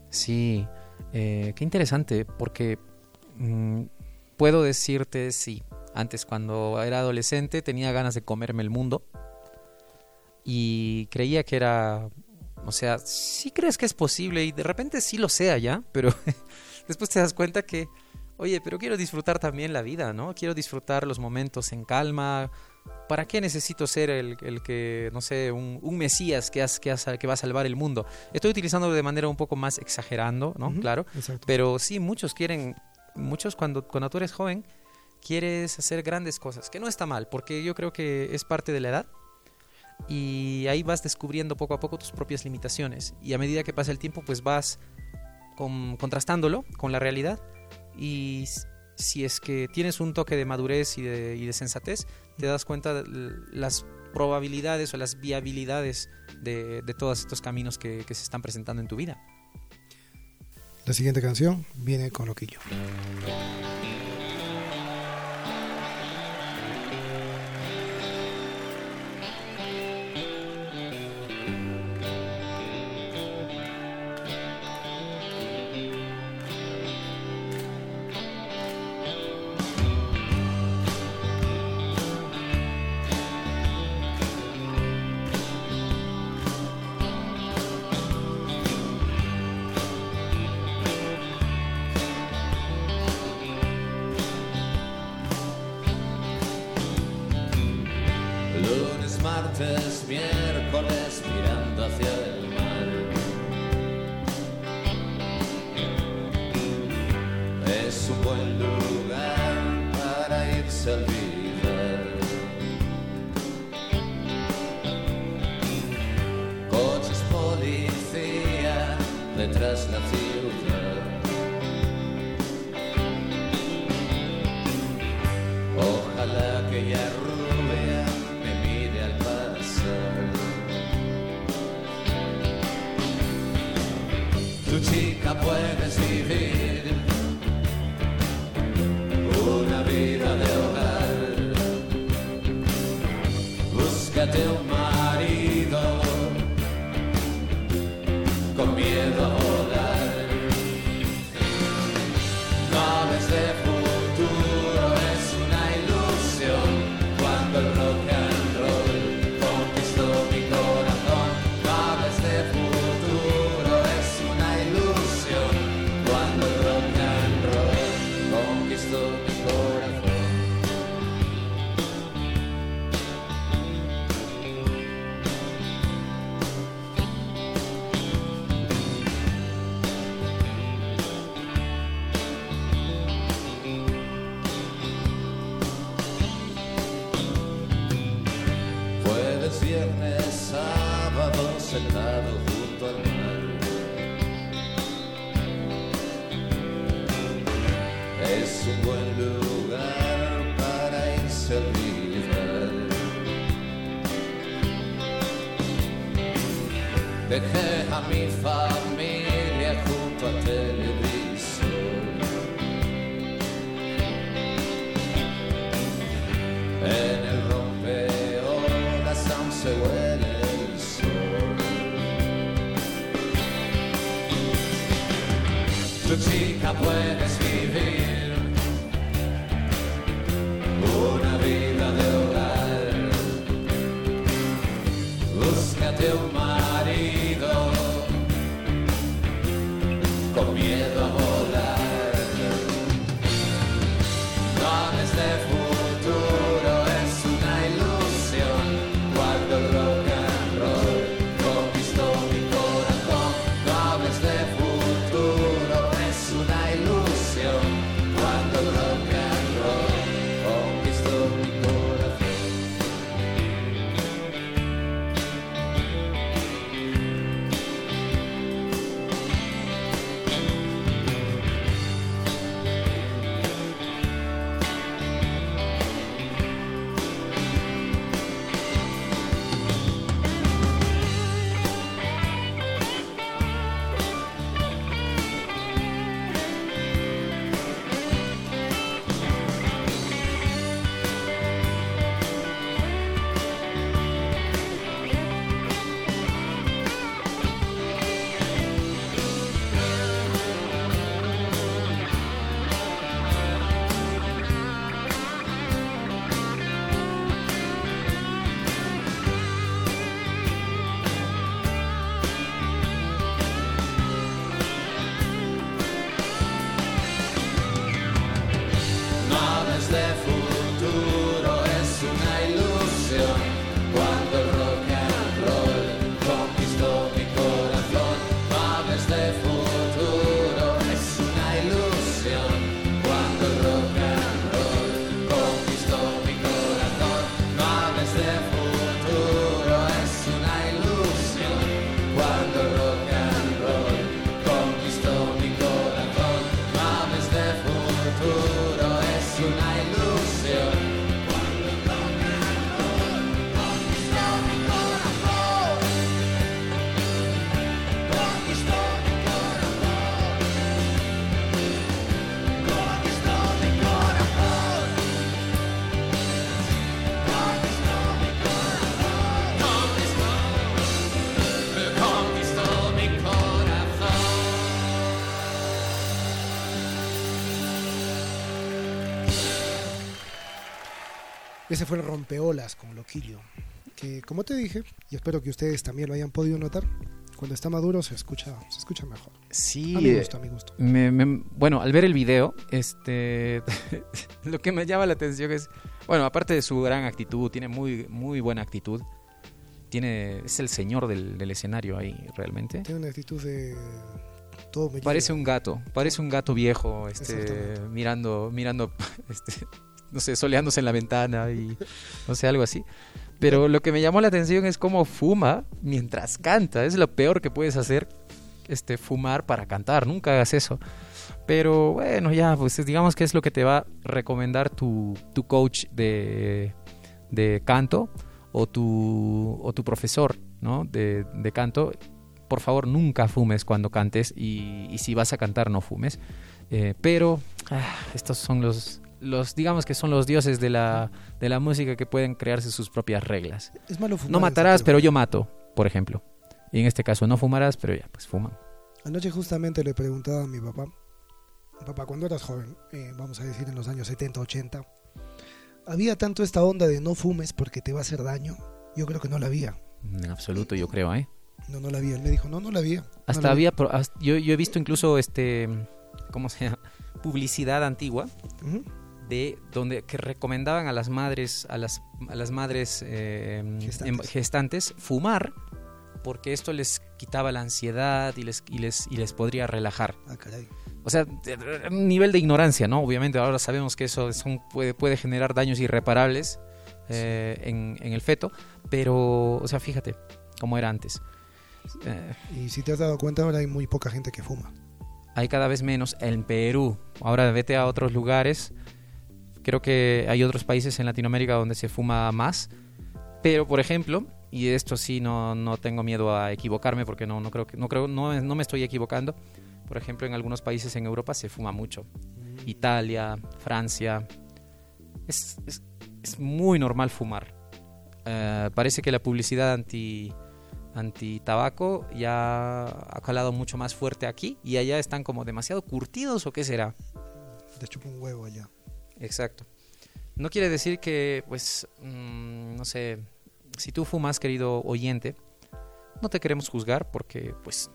Sí, eh, qué interesante, porque mm, puedo decirte, sí, antes cuando era adolescente tenía ganas de comerme el mundo y creía que era, o sea, sí crees que es posible y de repente sí lo sea ya, pero después te das cuenta que, oye, pero quiero disfrutar también la vida, ¿no? Quiero disfrutar los momentos en calma. ¿Para qué necesito ser el, el que, no sé, un, un mesías que, has- que, has- que va a salvar el mundo? Estoy utilizándolo de manera un poco más exagerando, ¿no? Claro. Exacto. Pero sí, muchos quieren, muchos cuando, cuando tú eres joven, quieres hacer grandes cosas, que no está mal, porque yo creo que es parte de la edad. Y ahí vas descubriendo poco a poco tus propias limitaciones. Y a medida que pasa el tiempo, pues vas con- contrastándolo con la realidad. Y si es que tienes un toque de madurez y de, sensatez, te das cuenta de las probabilidades o las viabilidades de, de todos estos caminos que, que se están presentando en tu vida. La siguiente canción viene con Loquillo. Ese fue el rompeolas con Loquillo. Que como te dije, y espero que ustedes también lo hayan podido notar, cuando está maduro se escucha, se escucha mejor. Sí, A mi gusto, a mi gusto. me- me- bueno, al ver el video, este, lo que me llama la atención es, bueno, aparte de su gran actitud, tiene muy, muy buena actitud. Tiene, es el señor del, del escenario ahí, realmente. Tiene una actitud de todo me Parece un gato, parece un gato viejo, este, mirando, mirando, este, no sé, soleándose en la ventana y no sé, algo así. Pero lo que me llamó la atención es cómo fuma mientras canta. Es lo peor que puedes hacer, este, fumar para cantar. Nunca hagas eso. Pero bueno, ya, pues digamos que es lo que te va a recomendar tu, tu coach de, de canto o tu, o tu profesor ¿no? de, de canto. Por favor, nunca fumes cuando cantes y, si vas a cantar, no fumes. Eh, pero ah, estos son los, los, digamos que son los dioses de la, de la música que pueden crearse sus propias reglas. Es malo fumar No matarás, pero yo mato, por ejemplo. Y en este caso no fumarás, pero ya, pues fuman. Anoche justamente le preguntaba a mi papá, papá, cuando eras joven, eh, vamos a decir en los años 70, 80, ¿había tanto esta onda de no fumes porque te va a hacer daño? Yo creo que no la había. En absoluto, yo creo, ¿eh? No, no la había. Él me dijo, no, no la había. No Hasta la había, hasta- yo, yo he visto incluso, este, ¿cómo se llama? Publicidad antigua Ujú. De donde que recomendaban a las madres, a las, a las madres eh, Gestantes. em- gestantes fumar porque esto les quitaba la ansiedad y les, y les, y les podría relajar. Ah, caray. O sea, un nivel de ignorancia, ¿no? Obviamente ahora sabemos que eso son, puede, puede generar daños irreparables eh, en, en el feto, pero, o sea, fíjate cómo era antes. Eh, Y si te has dado cuenta, ahora hay muy poca gente que fuma. hay cada vez menos en Perú. Ahora vete a otros lugares. Creo que hay otros países en Latinoamérica donde se fuma más. Pero, por ejemplo, y esto sí no, no tengo miedo a equivocarme porque no, no creo que no creo no, no me estoy equivocando. Por ejemplo, en algunos países en Europa se fuma mucho. Italia, Francia. Es, es, es muy normal fumar. eh, parece que la publicidad anti anti tabaco ya ha calado mucho más fuerte aquí y allá están como demasiado curtidos o qué será. Te chupa un huevo allá. Exacto. No quiere decir que, pues, mm, no sé, si tú fumas, querido oyente, no te queremos juzgar porque, pues,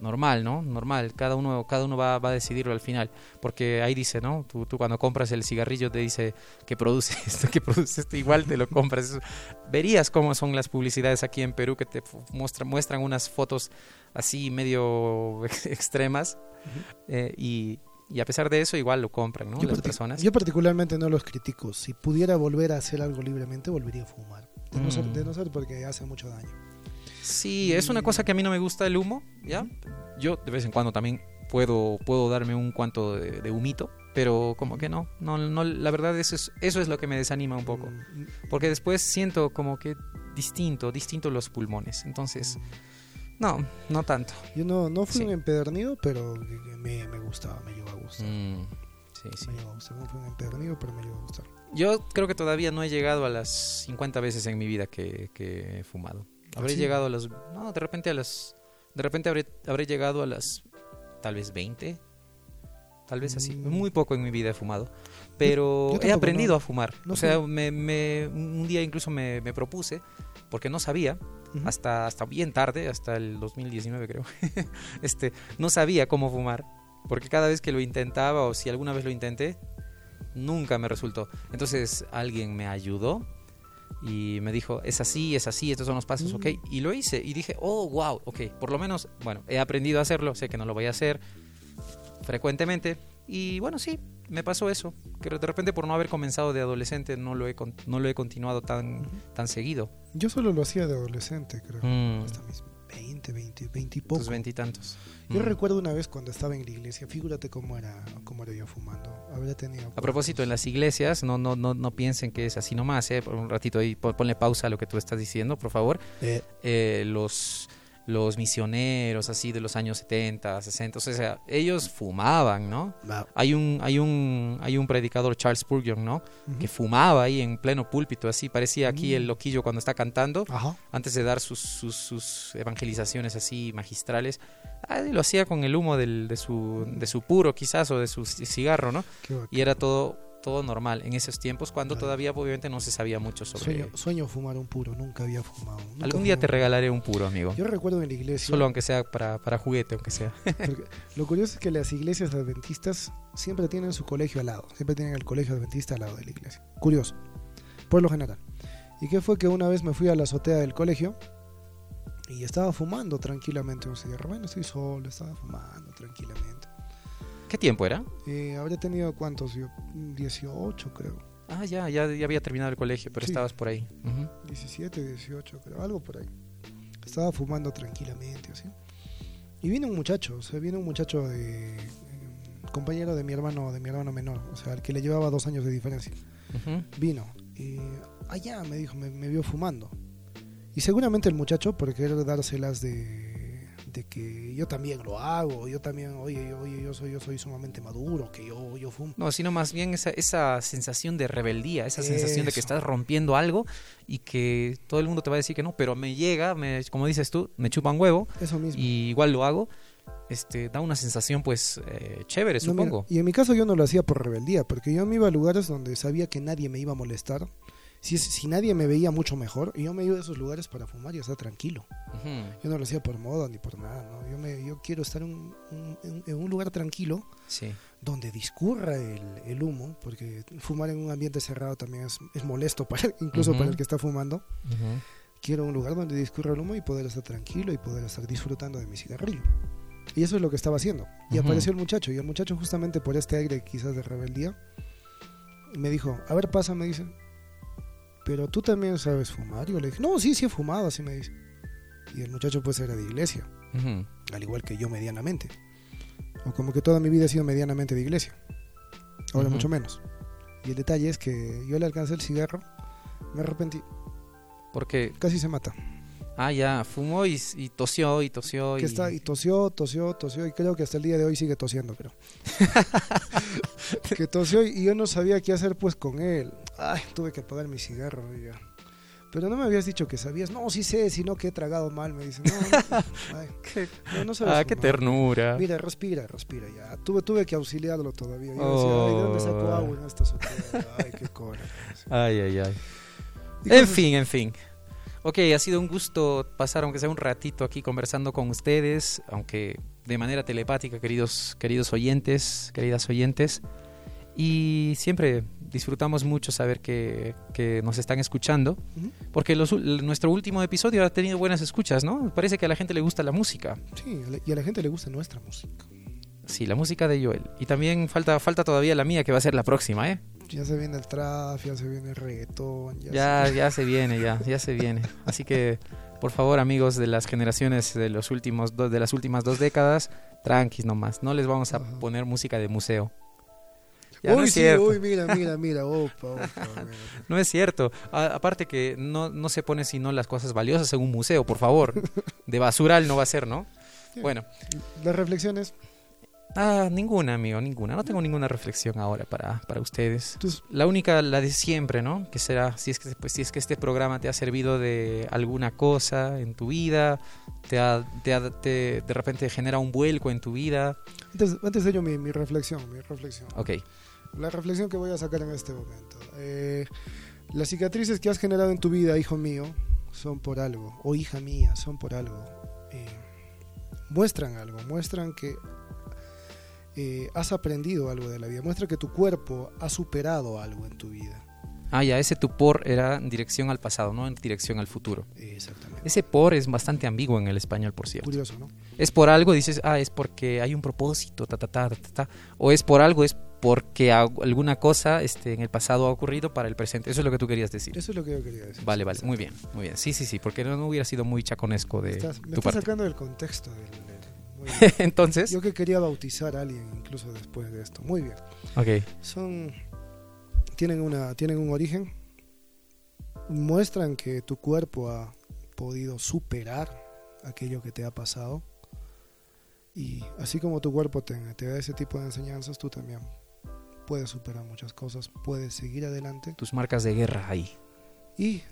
normal, ¿no? Normal. Cada uno, cada uno va, va a decidirlo al final. Porque ahí dice, ¿no? Tú, tú cuando compras el cigarrillo te dice que produce esto, que produce esto, igual te lo compras. Verías cómo son las publicidades aquí en Perú que te fu- muestran, unas fotos así medio ex- extremas. eh, y, y a pesar de eso, igual lo compran, ¿no? Yo, Las personas. yo particularmente no los critico. Si pudiera volver a hacer algo libremente, volvería a fumar. De no, ser, Mm. de no ser porque hace mucho daño. Sí, es una cosa que a mí no me gusta el humo, ¿ya? Yo de vez en cuando también puedo, puedo darme un cuanto de, de humito, pero como que no, no, no, la verdad eso es, eso es lo que me desanima un poco, Mm, porque después siento como que distinto, distinto los pulmones, entonces, no, no tanto. Yo no, no fui Sí. un empedernido, pero me, me gustaba, me llegó a gustar. Mm, sí, sí. Me llegó a gustar. No fui un empedernido, pero me llegó a gustar. Yo creo que todavía no he llegado a las 50 veces en mi vida que, que he fumado. Habré ¿Sí? llegado a las... No, de repente a las... De repente habré, habré llegado a las... Tal vez 20. Tal vez así. Mm. Muy poco en mi vida he fumado. Pero yo he tampoco, aprendido no. a fumar. No o sea, me, me- un día incluso me, me propuse, porque no sabía. Hasta, hasta bien tarde, hasta el 2019 creo, este, no sabía cómo fumar. Porque cada vez que lo intentaba o si alguna vez lo intenté, nunca me resultó. Entonces alguien me ayudó y me dijo, es así, es así, estos son los pasos, Mm. ok. Y lo hice y dije, oh, wow, ok, por lo menos, bueno, he aprendido a hacerlo, sé que no lo voy a hacer frecuentemente. Y bueno, sí, me pasó eso. Que de repente por no haber comenzado de adolescente no lo he, no lo he continuado tan, tan seguido. Yo solo lo hacía de adolescente, creo. Mm, Hasta mis 20, 20, 20 y poco. tus veintitantos. Yo Mm. recuerdo una vez cuando estaba en la iglesia, fíjate cómo era, cómo era yo fumando. Habría tenido. A propósito, en las iglesias, no, no, no, no piensen que es así nomás, ¿eh? Por un ratito ahí, pon- ponle pausa a lo que tú estás diciendo, por favor. Eh, Eh, los, los misioneros así de los años 70, 60, o sea, ellos fumaban, ¿no? Hay un, hay un, hay un predicador, Charles Spurgeon, ¿no? Que fumaba ahí en pleno púlpito, así parecía aquí Mm. el loquillo cuando está cantando, Ajá. antes de dar sus, sus, sus evangelizaciones así magistrales. Ah, lo hacía con el humo del, de, su, de su puro quizás o de su cigarro, ¿no? Y era todo, todo normal en esos tiempos cuando Claro. todavía obviamente no se sabía mucho sobre... Sueño, sueño fumar un puro, nunca había fumado. nunca Algún día te regalaré un puro, amigo. Yo recuerdo en la iglesia. Solo aunque sea para, para juguete, aunque sea. lo curioso es que las iglesias adventistas siempre tienen su colegio al lado. Siempre tienen el colegio adventista al lado de la iglesia. Curioso. Por lo general. ¿Y qué fue que una vez me fui a la azotea del colegio? Y estaba fumando tranquilamente un cigarro. Bueno, estoy solo, estaba fumando tranquilamente. ¿Qué tiempo era? Eh, habría tenido cuántos, yo 18 creo. Ah, ya, ya, ya había terminado el colegio, pero Sí. estabas por ahí. Ujú. 17, 18 creo, algo por ahí. Estaba fumando tranquilamente así. Y vino un muchacho, o sea, vino un muchacho de eh, compañero de mi hermano, de mi hermano menor, o sea, al que le llevaba dos años de diferencia. Vino y allá me dijo, me, me vio fumando. Y seguramente el muchacho, por querer dárselas de, de que yo también lo hago, yo también, oye, yo- oye, yo soy, yo soy sumamente maduro, que yo, yo fumo. No, sino más bien esa, esa sensación de rebeldía, esa sensación de que estás rompiendo algo y que todo el mundo te va a decir que no, pero me llega, me, como dices tú, me chupa un huevo Eso mismo. y igual lo hago. Este, da una sensación pues eh, chévere, No, mira, supongo. y en mi caso yo no lo hacía por rebeldía, porque yo me iba a lugares donde sabía que nadie me iba a molestar. Si, si nadie me veía mucho mejor, yo me iba a esos lugares para fumar y estar tranquilo. Ujú. Yo no lo hacía por moda ni por nada, ¿no? Yo, me, yo quiero estar en un, un- en- en un lugar tranquilo Sí. donde discurra el, el humo, porque fumar en un ambiente cerrado también es, es molesto, para, incluso Ujú. para el que está fumando. Ujú. Quiero un lugar donde discurra el humo y poder estar tranquilo y poder estar disfrutando de mi cigarrillo. Y eso es lo que estaba haciendo. Y Ujú. apareció el muchacho, y el muchacho justamente por este aire quizás de rebeldía, me dijo, a ver, pasa, me dice, pero tú también sabes fumar. Yo le dije, no, sí, sí he fumado, así me dice. Y el muchacho pues era de iglesia, Ujú. al igual que yo medianamente. O como que toda mi vida he sido medianamente de iglesia. Ahora Ujú. mucho menos. Y el detalle es que yo le alcancé el cigarro, me arrepentí, Porque, casi se mata. ah, ya, fumó y, y tosió y tosió. Que y... está, y tosió, tosió, tosió, y creo que hasta el día de hoy sigue tosiendo, pero. que tosió y yo no sabía qué hacer pues con él. Ay, tuve que apagar mi cigarro ya. Pero no me habías dicho que sabías. No, sí sé, sino que he tragado mal. Me dicen, no, no, ay, no, no sabes Ah, qué ternura. Mira, respira, respira ya. Tuve, tuve que auxiliarlo todavía. Yo decía, ay, ¿de dónde saco Oh. agua en esta azotea? Ay, qué cola. Ay, ay, ay. En cosas- fin, en fin. Ok, ha sido un gusto pasar, aunque sea un ratito aquí conversando con ustedes, aunque de manera telepática, queridos, queridos oyentes, queridas oyentes. Y siempre disfrutamos mucho saber que, que nos están escuchando, porque los nuestro último episodio ha tenido buenas escuchas, ¿no? Parece que a la gente le gusta la música. Sí, y a la gente le gusta nuestra música. Sí, la música de Joel. Y también falta, falta todavía la mía, que va a ser la próxima, ¿eh? Ya se viene el trap, ya se viene el reggaetón. Ya, Ya, se- ya se viene, ya, ya se viene. Así que, por favor, amigos de las generaciones de los últimos dos, de las últimas dos décadas, tranquis nomás. No les vamos a Ajá. poner música de museo. Ya, uy, no es sí, cierto. uy, mira, mira, mira. Opa, opa, mira. No es cierto. A- aparte que no, no se pone sino las cosas valiosas en un museo, por favor. De basural no va a ser, ¿no? Bueno, Las reflexiones. ah, ninguna, amigo, ninguna. No tengo ninguna reflexión ahora para, para ustedes. La única, la de siempre, ¿no? Que será, si es que, pues, si es que este programa te ha servido de alguna cosa en tu vida, te, ha- te, ha- te- de repente genera un vuelco en tu vida. antes, antes de ello, mi, mi reflexión, mi reflexión. Ok, La reflexión que voy a sacar en este momento. Eh, las cicatrices que has generado en tu vida, hijo mío, son por algo. O hija mía, son por algo. Eh, muestran algo, muestran que eh, has aprendido algo de la vida. Muestra que tu cuerpo ha superado algo en tu vida. Ah, ya, ese tu por era en dirección al pasado, no en dirección al futuro. Exactamente. Ese por es bastante ambiguo en el español, por cierto. Curioso, ¿no? Es por algo, dices, ah, es porque hay un propósito, ta, ta, ta, ta, ta, ta. O es por algo, es porque alguna cosa este, en el pasado ha ocurrido para el presente. Eso es lo que tú querías decir. Eso es lo que yo quería decir. Vale, vale, muy bien, muy bien. Sí, sí, sí, porque no, no hubiera sido muy chaconesco de Estás- me tu estás parte. sacando del contexto. del-. Entonces, Yo que quería bautizar a alguien incluso después de esto. Muy bien. ok. Son tienen una tienen un origen. Muestran que tu cuerpo ha podido superar aquello que te ha pasado. Y así como tu cuerpo te, te da ese tipo de enseñanzas, tú también puedes superar muchas cosas, puedes seguir adelante Tus marcas de guerra ahí. y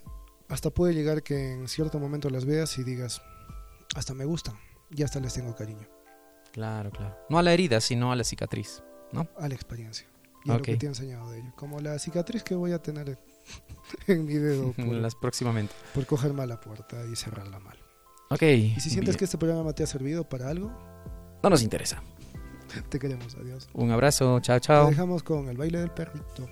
hasta puede llegar que en cierto momento las veas y digas, hasta me gustan y hasta les tengo cariño Claro, claro. No a la herida, sino a la cicatriz. a la experiencia y a Ok. lo que te ha enseñado de ello. Como la cicatriz que voy a tener en mi dedo por, Las próximamente. por coger mal la puerta y cerrarla mal. Ok. Y si sientes bien. que este programa te ha servido para algo, No nos interesa. Te queremos. Adiós. Un abrazo, chao, Te chao. dejamos con el baile del perrito.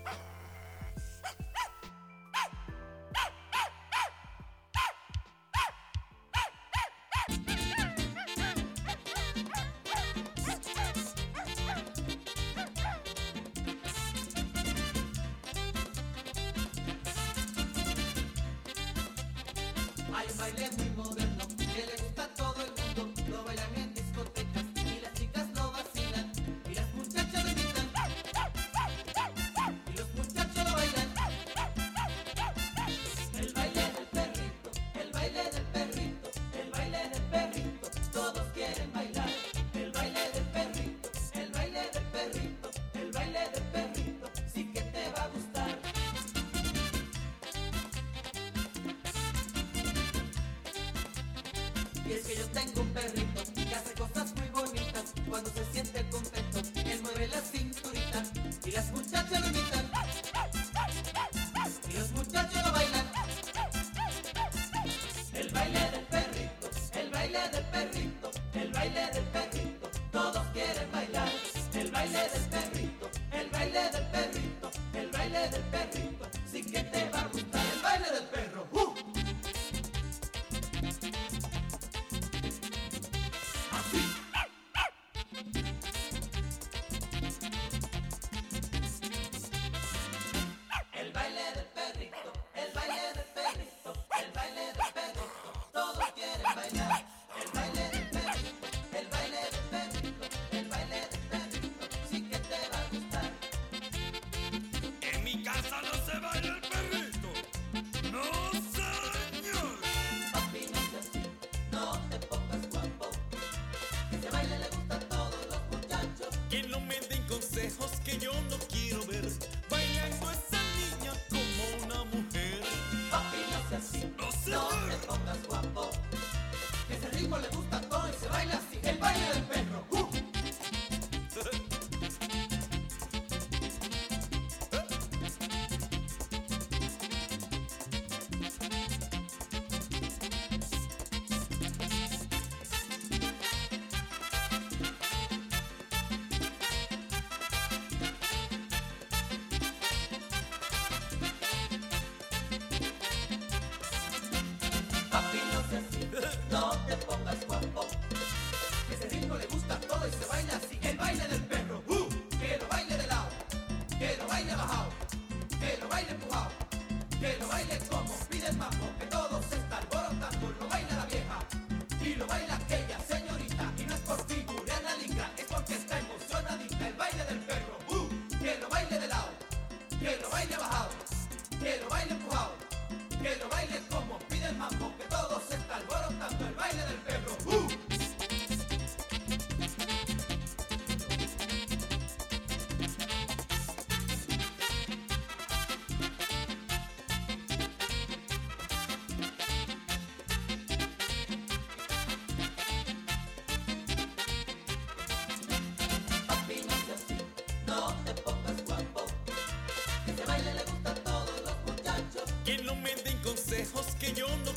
no me den consejos que yo no Que no me den consejos que yo no